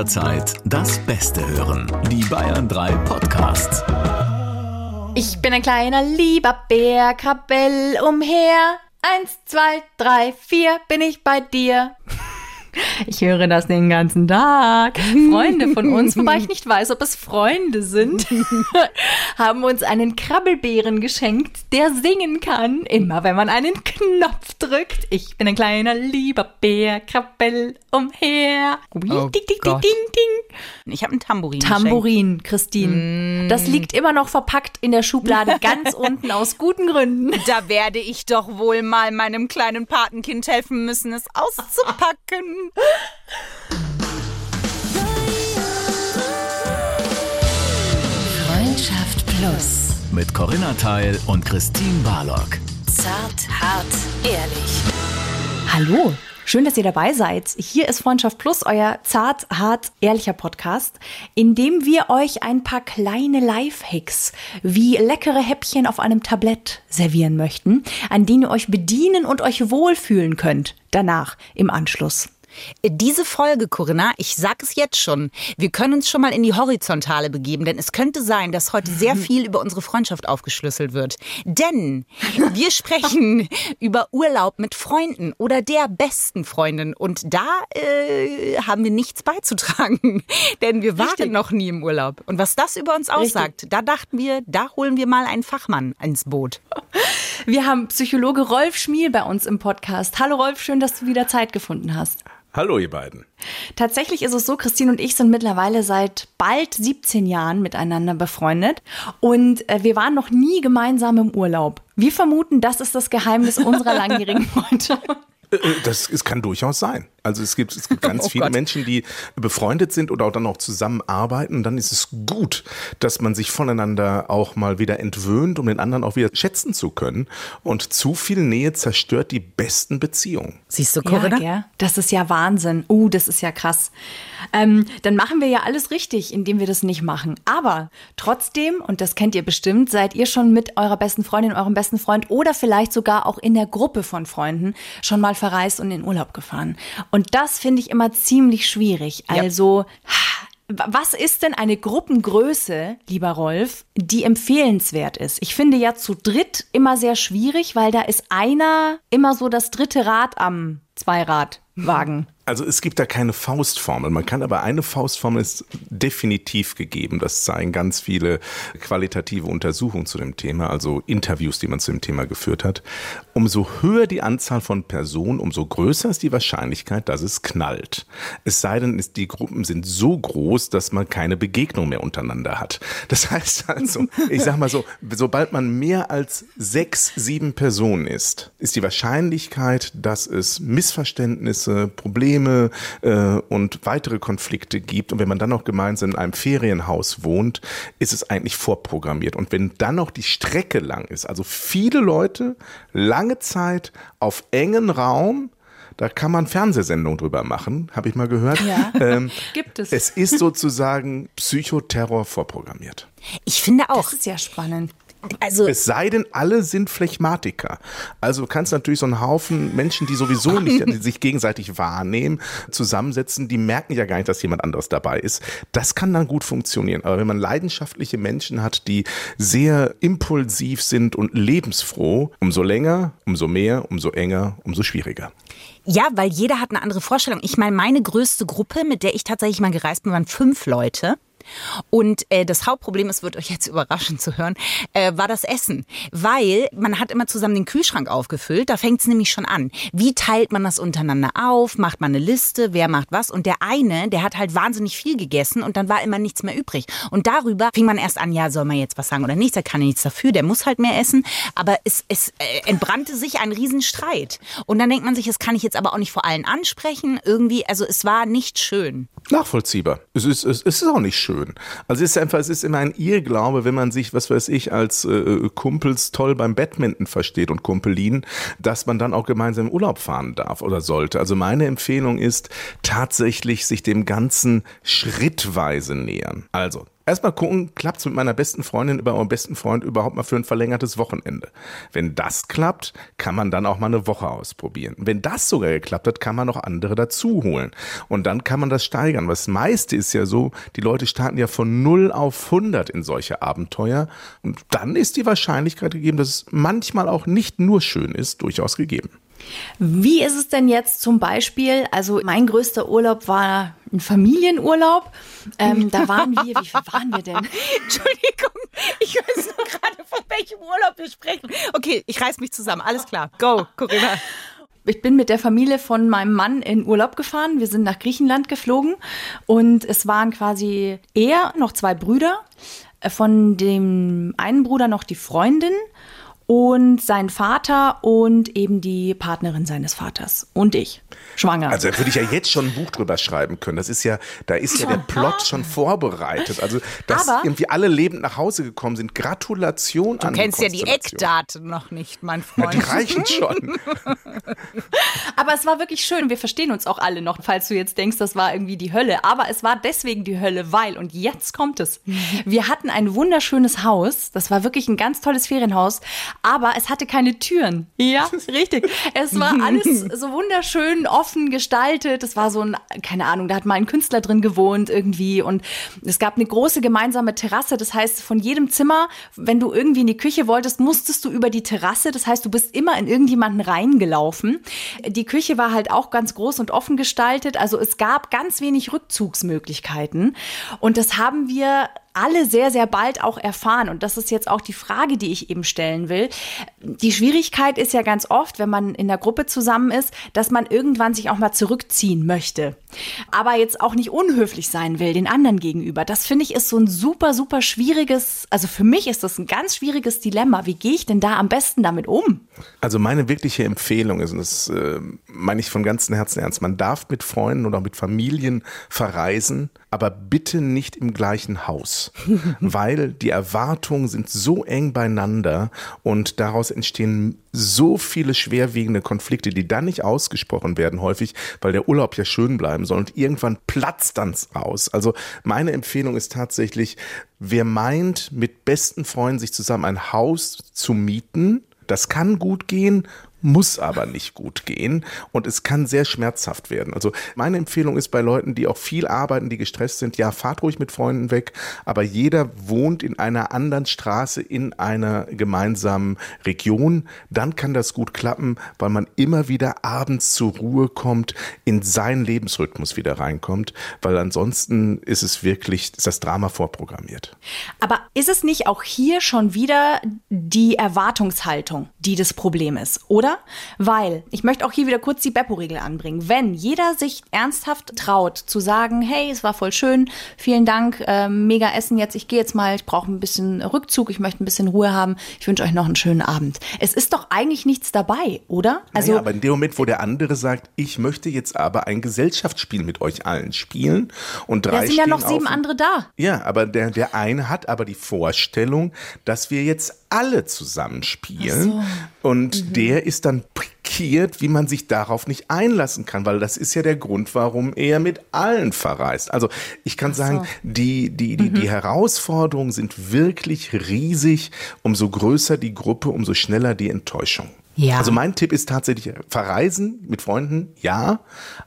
jederzeit das Beste hören. Die Bayern 3 Podcasts. Ich bin ein kleiner lieber Bär, krabbel umher. Eins, zwei, drei, vier bin ich bei dir. Ich höre das den ganzen Tag. Freunde von uns, wobei ich nicht weiß, ob es Freunde sind, haben uns einen Krabbelbären geschenkt, der singen kann, immer wenn man einen Knopf drückt. Ich bin ein kleiner lieber Bär, krabbel umher. Oh ding, ding, ding, Gott. ding, ding. Ich habe ein Tambourin. Tambourin, Christine. Das liegt immer noch verpackt in der Schublade ganz unten aus guten Gründen. geschenkt. Da werde ich doch wohl mal meinem kleinen Patenkind helfen müssen, es auszupacken. Freundschaft Plus. Mit Corinna Teil und Christine Barlock. Zart, hart, ehrlich. Hallo, schön, dass ihr dabei seid. Hier ist Freundschaft Plus, euer zart, hart, ehrlicher Podcast, in dem wir euch ein paar kleine Lifehacks wie leckere Häppchen auf einem Tablett servieren möchten, an denen ihr euch bedienen und euch wohlfühlen könnt. Danach, im Anschluss. Diese Folge, Corinna, ich sag es jetzt schon, wir können uns schon mal in die Horizontale begeben, denn es könnte sein, dass heute sehr viel über unsere Freundschaft aufgeschlüsselt wird. Denn wir sprechen über Urlaub mit Freunden oder der besten Freundin und da äh, haben wir nichts beizutragen, denn wir waren Richtig. noch nie im Urlaub. Und was das über uns aussagt, da dachten wir, da holen wir mal einen Fachmann ins Boot. Wir haben Psychologe Rolf Schmiel bei uns im Podcast. Hallo Rolf, schön, dass du wieder Zeit gefunden hast. Hallo, ihr beiden. Tatsächlich ist es so, Christine und ich sind mittlerweile seit bald 17 Jahren miteinander befreundet und äh, wir waren noch nie gemeinsam im Urlaub. Wir vermuten, das ist das Geheimnis unserer langjährigen Freundschaft. Äh, äh, Das es kann durchaus sein. Also es gibt, es gibt ganz Oh viele Gott. Menschen, die befreundet sind oder auch dann auch zusammenarbeiten. Und dann ist es gut, dass man sich voneinander auch mal wieder entwöhnt, um den anderen auch wieder schätzen zu können. Und zu viel Nähe zerstört die besten Beziehungen. Siehst du, Ja, Corinna? gell? das ist ja Wahnsinn. Uh, das ist ja krass. Ähm, dann machen wir ja alles richtig, indem wir das nicht machen. Aber trotzdem, und das kennt ihr bestimmt, seid ihr schon mit eurer besten Freundin, eurem besten Freund oder vielleicht sogar auch in der Gruppe von Freunden schon mal verreist und in Urlaub gefahren. Und das finde ich immer ziemlich schwierig. Ja. Also, was ist denn eine Gruppengröße, lieber Rolf, die empfehlenswert ist? Ich finde ja zu dritt immer sehr schwierig, weil da ist einer immer so das dritte Rad am Zweiradwagen. Also es gibt da keine Faustformel. Man kann aber eine Faustformel ist definitiv gegeben. Das zeigen ganz viele qualitative Untersuchungen zu dem Thema, also Interviews, die man zu dem Thema geführt hat. Umso höher die Anzahl von Personen, umso größer ist die Wahrscheinlichkeit, dass es knallt. Es sei denn, die Gruppen sind so groß, dass man keine Begegnung mehr untereinander hat. Das heißt also, ich sag mal so, sobald man mehr als sechs, sieben Personen ist, ist die Wahrscheinlichkeit, dass es Missverständnisse, Probleme äh, und weitere Konflikte gibt. Und wenn man dann noch gemeinsam in einem Ferienhaus wohnt, ist es eigentlich vorprogrammiert. Und wenn dann noch die Strecke lang ist, also viele Leute, lange Zeit auf engen Raum, da kann man Fernsehsendungen drüber machen, habe ich mal gehört. Ja. Ähm, Gibt es. Es ist sozusagen Psychoterror vorprogrammiert. Ich finde auch. Das ist ja spannend. Also Es sei denn, alle sind Phlegmatiker. Also du kannst natürlich so einen Haufen Menschen, die sowieso nicht die sich gegenseitig wahrnehmen, zusammensetzen, die merken ja gar nicht, dass jemand anderes dabei ist. Das kann dann gut funktionieren. Aber wenn man leidenschaftliche Menschen hat, die sehr impulsiv sind und lebensfroh, umso länger, umso mehr, umso enger, umso schwieriger. Ja, weil jeder hat eine andere Vorstellung. Ich meine, meine größte Gruppe, mit der ich tatsächlich mal gereist bin, waren fünf Leute. Und äh, das Hauptproblem, es wird euch jetzt überraschen zu hören, äh, war das Essen. Weil man hat immer zusammen den Kühlschrank aufgefüllt, da fängt es nämlich schon an. Wie teilt man das untereinander auf? Macht man eine Liste, wer macht was? Und der eine, der hat halt wahnsinnig viel gegessen und dann war immer nichts mehr übrig. Und darüber fing man erst an, ja, soll man jetzt was sagen oder nicht? Der kann ja nichts dafür, der muss halt mehr essen. Aber es, es äh, entbrannte sich ein Riesenstreit. Und dann denkt man sich, das kann ich jetzt aber auch nicht vor allen ansprechen. Irgendwie, also es war nicht schön. Nachvollziehbar. Es ist, es ist auch nicht schön. Also es ist einfach, es ist immer ein Irrglaube, wenn man sich, was weiß ich, als äh, Kumpels toll beim Badminton versteht und Kumpelin, dass man dann auch gemeinsam in Urlaub fahren darf oder sollte. Also meine Empfehlung ist tatsächlich, sich dem Ganzen schrittweise nähern. Also Erstmal gucken, klappt's mit meiner besten Freundin über meinem besten Freund überhaupt mal für ein verlängertes Wochenende. Wenn das klappt, kann man dann auch mal eine Woche ausprobieren. Wenn das sogar geklappt hat, kann man noch andere dazu holen. Und dann kann man das steigern. Was meiste ist ja so, die Leute starten ja von 0 auf 100 in solche Abenteuer. Und dann ist die Wahrscheinlichkeit gegeben, dass es manchmal auch nicht nur schön ist, durchaus gegeben. Wie ist es denn jetzt zum Beispiel? Also mein größter Urlaub war ein Familienurlaub. Ähm, da waren wir, wie viel waren wir denn? Entschuldigung, ich weiß nur gerade, von welchem Urlaub wir sprechen. Okay, ich reiß mich zusammen. Alles klar. Go, Corinna. Ich bin mit der Familie von meinem Mann in Urlaub gefahren. Wir sind nach Griechenland geflogen und es waren quasi er, noch zwei Brüder. Äh, von dem einen Bruder noch die Freundin und sein Vater und eben die Partnerin seines Vaters und ich, schwanger. Also da würde ich ja jetzt schon ein Buch drüber schreiben können. Das ist ja, da ist ja der Plot schon vorbereitet. Also, dass Aber- irgendwie alle lebend nach Hause gekommen sind. Gratulation Du an kennst ja die. Eckdaten noch nicht, mein Die Freund. reichen schon. Aber es war wirklich schön. Wir verstehen uns auch alle noch, falls du jetzt denkst, das war irgendwie die Hölle. Aber es war deswegen die Hölle, weil, und jetzt kommt es. Wir hatten ein wunderschönes Haus. Das war wirklich ein ganz tolles Ferienhaus. Aber es hatte keine Türen. Ja, richtig. Es war alles so wunderschön offen gestaltet. Es war so ein, keine Ahnung, da hat mal ein Künstler drin gewohnt irgendwie. Und es gab eine große gemeinsame Terrasse. Das heißt, von jedem Zimmer, wenn du irgendwie in die Küche wolltest, musstest du über die Terrasse. Das heißt, du bist immer in irgendjemanden reingelaufen. Die Küche war halt auch ganz groß und offen gestaltet. Also es gab ganz wenig Rückzugsmöglichkeiten. Und das haben wir alle sehr, sehr bald auch erfahren. Und das ist jetzt auch die Frage, die ich eben stellen will. Die Schwierigkeit ist ja ganz oft, wenn man in der Gruppe zusammen ist, dass man irgendwann sich auch mal zurückziehen möchte. Aber jetzt auch nicht unhöflich sein will, den anderen gegenüber. Das finde ich ist so ein super, super schwieriges, also für mich ist das ein ganz schwieriges Dilemma. Wie gehe ich denn da am besten damit um? Also meine wirkliche Empfehlung ist, und das äh, meine ich von ganzem Herzen ernst, man darf mit Freunden oder mit Familien verreisen, aber bitte nicht im gleichen Haus, weil die Erwartungen sind so eng beieinander und daraus entstehen so viele schwerwiegende Konflikte, die dann nicht ausgesprochen werden häufig, weil der Urlaub ja schön bleiben soll und irgendwann platzt dann raus. Also meine Empfehlung ist tatsächlich, wer meint, mit besten Freunden sich zusammen ein Haus zu mieten, das kann gut gehen, muss aber nicht gut gehen und es kann sehr schmerzhaft werden. Also meine Empfehlung ist bei Leuten, die auch viel arbeiten, die gestresst sind, ja, fahrt ruhig mit Freunden weg, aber jeder wohnt in einer anderen Straße in einer gemeinsamen Region, dann kann das gut klappen, weil man immer wieder abends zur Ruhe kommt, in seinen Lebensrhythmus wieder reinkommt, weil ansonsten ist es wirklich, ist das Drama vorprogrammiert. Aber ist es nicht auch hier schon wieder die Erwartungshaltung, die das Problem ist, oder? Weil, ich möchte auch hier wieder kurz die Beppo-Regel anbringen. Wenn jeder sich ernsthaft traut zu sagen, hey, es war voll schön, vielen Dank, ähm, mega Essen jetzt, ich gehe jetzt mal, ich brauche ein bisschen Rückzug, ich möchte ein bisschen Ruhe haben, ich wünsche euch noch einen schönen Abend. Es ist doch eigentlich nichts dabei, oder? Also, naja, aber in dem Moment, wo der andere sagt, ich möchte jetzt aber ein Gesellschaftsspiel mit euch allen spielen und drei da sind ja noch sieben auf- andere da. Ja, aber der, der eine hat aber die Vorstellung, dass wir jetzt alle zusammen spielen. Und der ist dann pikiert, wie man sich darauf nicht einlassen kann, weil das ist ja der Grund, warum er mit allen verreist. Also ich kann sagen, die, die, die, die Herausforderungen sind wirklich riesig. Umso größer die Gruppe, umso schneller die Enttäuschung. Ja. Also mein Tipp ist tatsächlich verreisen mit Freunden, ja,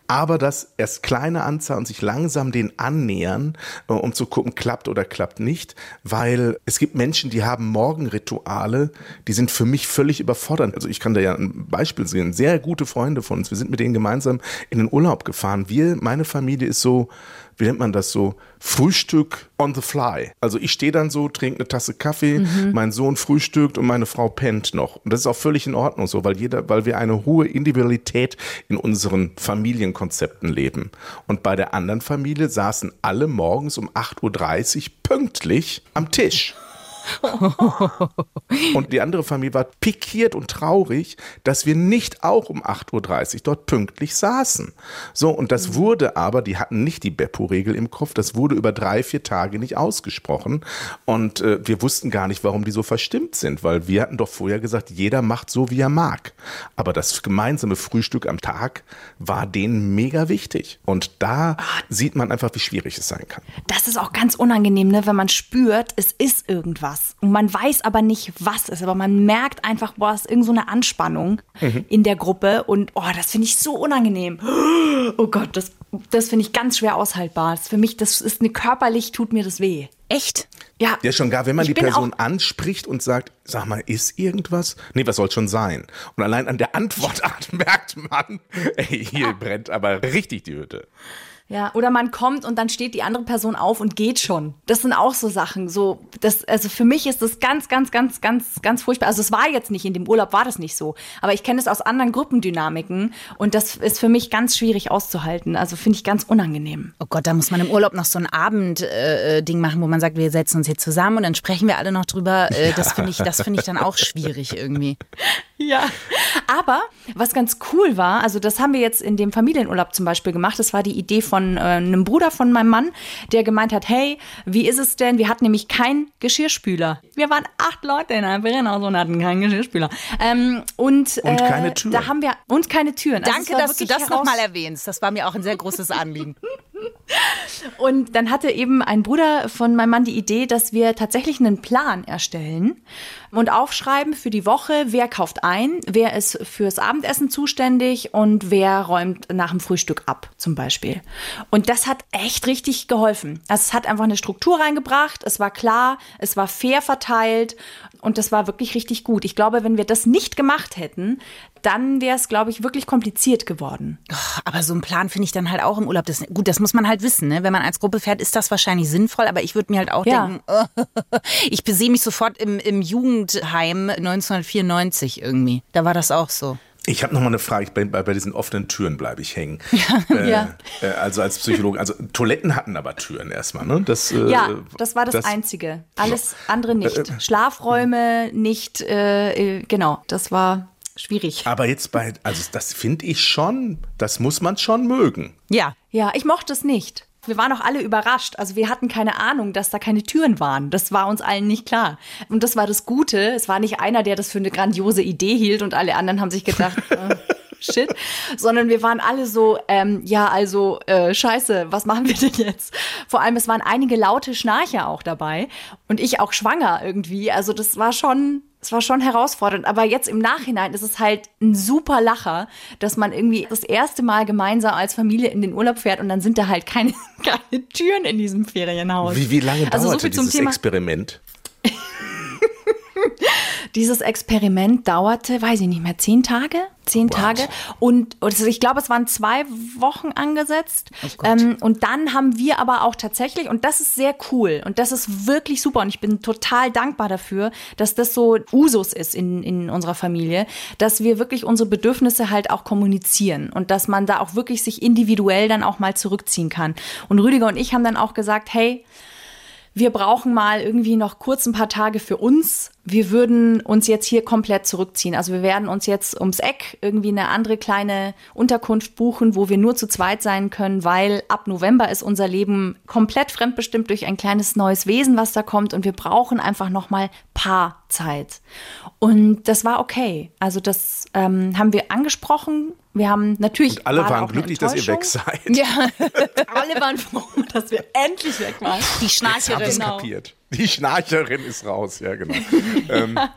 aber das erst kleine Anzahl und sich langsam den annähern, äh, um zu gucken, klappt oder klappt nicht, weil es gibt Menschen, die haben Morgenrituale, die sind für mich völlig überfordert. Also ich kann da ja ein Beispiel sehen, sehr gute Freunde von uns, wir sind mit denen gemeinsam in den Urlaub gefahren. Wir, meine Familie ist so, wie nennt man das so, Frühstück on the fly. Also ich stehe dann so, trinke eine Tasse Kaffee, mein Sohn frühstückt und meine Frau pennt noch. Und das ist auch völlig in Ordnung so, weil jeder, weil wir eine hohe Individualität in unseren Familienkonzepten leben. Und bei der anderen Familie saßen alle morgens um 8.30 Uhr pünktlich am Tisch. und die andere Familie war pikiert und traurig, dass wir nicht auch um 8.30 Uhr dort pünktlich saßen. So, und das Mhm. wurde aber, die hatten nicht die Beppo-Regel im Kopf, das wurde über drei, vier Tage nicht ausgesprochen. Und äh, wir wussten gar nicht, warum die so verstimmt sind, weil wir hatten doch vorher gesagt, jeder macht so, wie er mag. Aber das gemeinsame Frühstück am Tag war denen mega wichtig. Und da sieht man einfach, wie schwierig es sein kann. Das ist auch ganz unangenehm, ne? wenn man spürt, es ist irgendwas. Und man weiß aber nicht, was es ist. Aber man merkt einfach, boah, es ist irgend so eine Anspannung in der Gruppe. Und oh, das finde ich so unangenehm. Oh Gott, das, das finde ich ganz schwer aushaltbar. Das für mich, das ist eine körperlich, tut mir das weh. Echt? Ja, Ja, schon gar, wenn man Ich die Person anspricht und sagt, sag mal, ist irgendwas? Nee, was soll schon sein? Und allein an der Antwortart merkt man, ey, hier brennt aber richtig die Hütte. Ja, oder man kommt und dann steht die andere Person auf und geht schon. Das sind auch so Sachen. So, das, also für mich ist das ganz, ganz, ganz, ganz, ganz furchtbar. Also es war jetzt nicht in dem Urlaub war das nicht so, aber ich kenne es aus anderen Gruppendynamiken und das ist für mich ganz schwierig auszuhalten. Also finde ich ganz unangenehm. Oh Gott, da muss man im Urlaub noch so ein Abendding äh, Ding machen, wo man sagt, wir setzen uns hier zusammen und dann sprechen wir alle noch drüber. Äh, Das finde ich, das finde ich dann auch schwierig irgendwie. Ja. Aber was ganz cool war, also das haben wir jetzt in dem Familienurlaub zum Beispiel gemacht. Das war die Idee von äh, einem Bruder von meinem Mann, der gemeint hat, hey, wie ist es denn? Wir hatten nämlich keinen Geschirrspüler. Wir waren acht Leute in einem Ferienhaus und hatten keinen Geschirrspüler. Ähm, und Und äh, keine Türen. Da haben wir und keine Türen. Also Danke, dass du das nochmal erwähnst. Das war mir auch ein sehr großes Anliegen. Und dann hatte eben ein Bruder von meinem Mann die Idee, dass wir tatsächlich einen Plan erstellen und aufschreiben für die Woche, wer kauft ein, wer ist fürs Abendessen zuständig und wer räumt nach dem Frühstück ab, zum Beispiel. Und das hat echt richtig geholfen. Also es hat einfach eine Struktur reingebracht, es war klar, es war fair verteilt und das war wirklich richtig gut. Ich glaube, wenn wir das nicht gemacht hätten, dann wäre es, glaube ich, wirklich kompliziert geworden. Aber so ein Plan finde ich dann halt auch im Urlaub. Das, gut, das muss man halt wissen. Ne? Wenn man als Gruppe fährt, ist das wahrscheinlich sinnvoll. Aber ich würde mir halt auch Ja. denken, ich besehe mich sofort im, im Jugendheim 1994 irgendwie. Da war das auch so. Ich habe noch mal eine Frage, bei, bei, bei diesen offenen Türen bleibe ich hängen. Äh, Ja. äh, also als Psychologe, also Toiletten hatten aber Türen erstmal, ne? Das, äh, Ja, das war das, Einzige. Alles andere nicht. Schlafräume nicht, äh, äh, genau, das war schwierig. Aber jetzt bei, also das finde ich schon, das muss man schon mögen. Ja. Ja, ich mochte es nicht. Wir waren auch alle überrascht. Also wir hatten keine Ahnung, dass da keine Türen waren. Das war uns allen nicht klar. Und das war das Gute. Es war nicht einer, der das für eine grandiose Idee hielt und alle anderen haben sich gedacht, äh, shit. Sondern wir waren alle so, ähm, ja, also äh, scheiße, was machen wir denn jetzt? Vor allem, es waren einige laute Schnarcher auch dabei und ich auch schwanger irgendwie. Also das war schon, es war schon herausfordernd. Aber jetzt im Nachhinein ist es halt ein super Lacher, dass man irgendwie das erste Mal gemeinsam als Familie in den Urlaub fährt und dann sind da halt keine, keine Türen in diesem Ferienhaus. Wie, wie lange also so dauerte viel zum dieses Thema. Experiment? Dieses Experiment dauerte, weiß ich nicht mehr, zehn Tage? Zehn Tage. Und also ich glaube, es waren zwei Wochen angesetzt. ähm, und dann haben wir aber auch tatsächlich, und das ist sehr cool und das ist wirklich super und ich bin total dankbar dafür, dass das so Usus ist in, in unserer Familie, dass wir wirklich unsere Bedürfnisse halt auch kommunizieren und dass man da auch wirklich sich individuell dann auch mal zurückziehen kann. Und Rüdiger und ich haben dann auch gesagt, hey, wir brauchen mal irgendwie noch kurz ein paar Tage für uns. Wir würden uns jetzt hier komplett zurückziehen. Also wir werden uns jetzt ums Eck irgendwie eine andere kleine Unterkunft buchen, wo wir nur zu zweit sein können, weil ab November ist unser Leben komplett fremdbestimmt durch ein kleines neues Wesen, was da kommt und wir brauchen einfach noch mal Paarzeit. Und das war okay. Also das ähm, haben wir angesprochen. Wir haben natürlich Alle war da waren eine glücklich, dass ihr weg seid. Ja. Alle waren froh, dass wir endlich weg waren. Die Ich habe es Schnarcherin. Genau. kapiert. Die Schnarcherin ist raus, ja genau.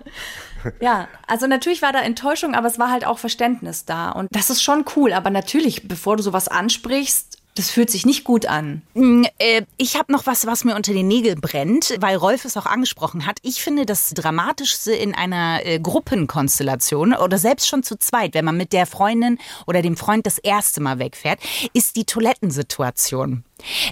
Ja, also natürlich war da Enttäuschung, aber es war halt auch Verständnis da. Und das ist schon cool. Aber natürlich, bevor du sowas ansprichst, das fühlt sich nicht gut an. Äh, ich habe noch was, was mir unter den Nägeln brennt, weil Rolf es auch angesprochen hat. Ich finde das Dramatischste in einer äh, Gruppenkonstellation oder selbst schon zu zweit, wenn man mit der Freundin oder dem Freund das erste Mal wegfährt, ist die Toilettensituation.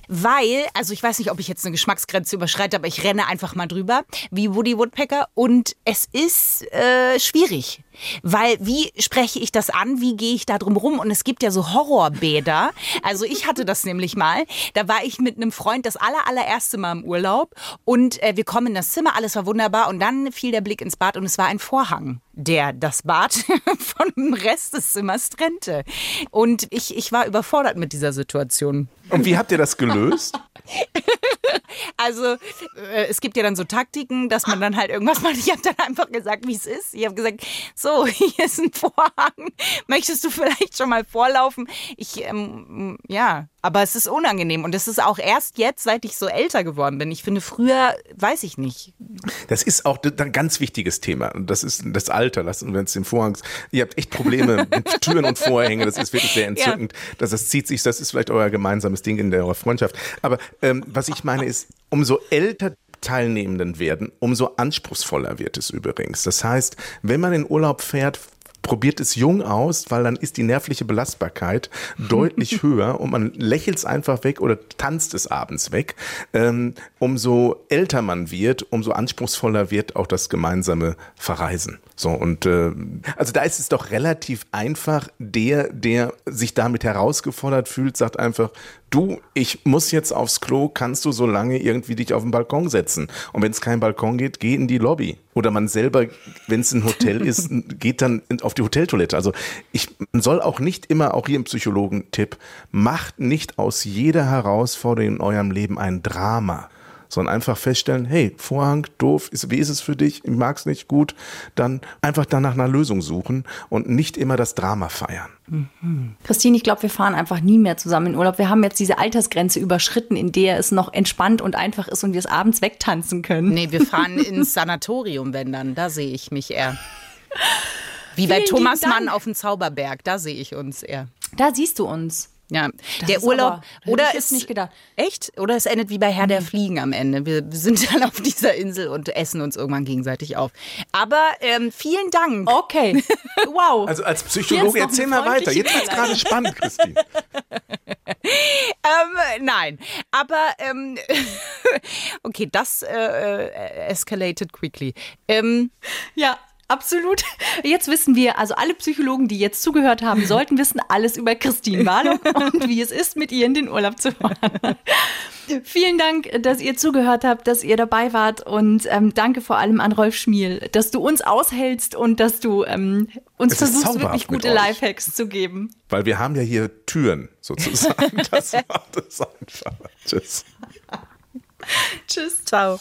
Weil, also ich weiß nicht, ob ich jetzt eine Geschmacksgrenze überschreite, aber ich renne einfach mal drüber, wie Woody Woodpecker. Und es ist äh, schwierig. Weil, wie spreche ich das an? Wie gehe ich da drum rum? Und es gibt ja so Horrorbäder. Also ich hatte hatte das nämlich mal. Da war ich mit einem Freund das aller, allererste Mal im Urlaub und äh, wir kommen in das Zimmer, alles war wunderbar und dann fiel der Blick ins Bad und es war ein Vorhang, der das Bad von dem Rest des Zimmers trennte. Und ich, ich war überfordert mit dieser Situation. Und wie habt ihr das gelöst? Also äh, es gibt ja dann so Taktiken, dass man dann halt irgendwas macht. Ich habe dann einfach gesagt, wie es ist. Ich habe gesagt, so, hier ist ein Vorhang. Möchtest du vielleicht schon mal vorlaufen? Ich, ähm, ja, aber es ist unangenehm. Und es ist auch erst jetzt, seit ich so älter geworden bin. Ich finde, früher, weiß ich nicht. Das ist auch ein ganz wichtiges Thema. Und das ist das Alter. Lassen wir uns den Vorhang. Ihr habt echt Probleme mit Türen und Vorhänge. Das ist wirklich sehr entzückend. Ja. Das, das zieht sich, das ist vielleicht euer gemeinsames Ding in der eurer Freundschaft. Aber ähm, was ich meine ist, umso älter Teilnehmenden werden, umso anspruchsvoller wird es übrigens. Das heißt, wenn man in Urlaub fährt, probiert es jung aus, weil dann ist die nervliche Belastbarkeit deutlich höher und man lächelt es einfach weg oder tanzt es abends weg. Ähm, umso älter man wird, umso anspruchsvoller wird auch das gemeinsame Verreisen. So und äh, also da ist es doch relativ einfach. Der, der sich damit herausgefordert fühlt, sagt einfach: Du, ich muss jetzt aufs Klo. Kannst du so lange irgendwie dich auf den Balkon setzen? Und wenn es kein Balkon geht, geh in die Lobby. Oder man selber, wenn es ein Hotel ist, geht dann auf die Hoteltoilette. Also ich man soll auch nicht immer, auch hier im Psychologen-Tipp, macht nicht aus jeder Herausforderung in eurem Leben ein Drama sondern einfach feststellen, hey, Vorhang, doof, ist, wie ist es für dich? Ich mag es nicht gut. Dann einfach dann nach einer Lösung suchen und nicht immer das Drama feiern. Mhm. Christine, ich glaube, wir fahren einfach nie mehr zusammen in Urlaub. Wir haben jetzt diese Altersgrenze überschritten, in der es noch entspannt und einfach ist und wir es abends wegtanzen können. Nee, wir fahren ins Sanatorium, wenn dann. Da sehe ich mich eher. Wie bei Thomas Mann auf dem Zauberberg, da sehe ich uns eher. Da siehst du uns. Ja, das der Urlaub oder ist nicht gedacht. Echt? Oder es endet wie bei Herr der. Fliegen am Ende. Wir sind dann auf dieser Insel und essen uns irgendwann gegenseitig auf. Aber ähm, vielen Dank. Okay. Wow. Also als Psychologe erzähl mal weiter. Jetzt wird es gerade spannend, Christine. ähm, nein, aber ähm, okay, das äh, äh, escalated quickly. Ähm, ja. Absolut. Jetzt wissen wir, also alle Psychologen, die jetzt zugehört haben, sollten wissen alles über Christine Warlow und wie es ist, mit ihr in den Urlaub zu fahren. Vielen Dank, dass ihr zugehört habt, dass ihr dabei wart und ähm, danke vor allem an Rolf Schmiel, dass du uns aushältst und dass du ähm, uns es versuchst, wirklich gute Lifehacks zu geben. Weil wir haben ja hier Türen sozusagen. Das macht es einfach. Tschüss. Tschüss. Ciao.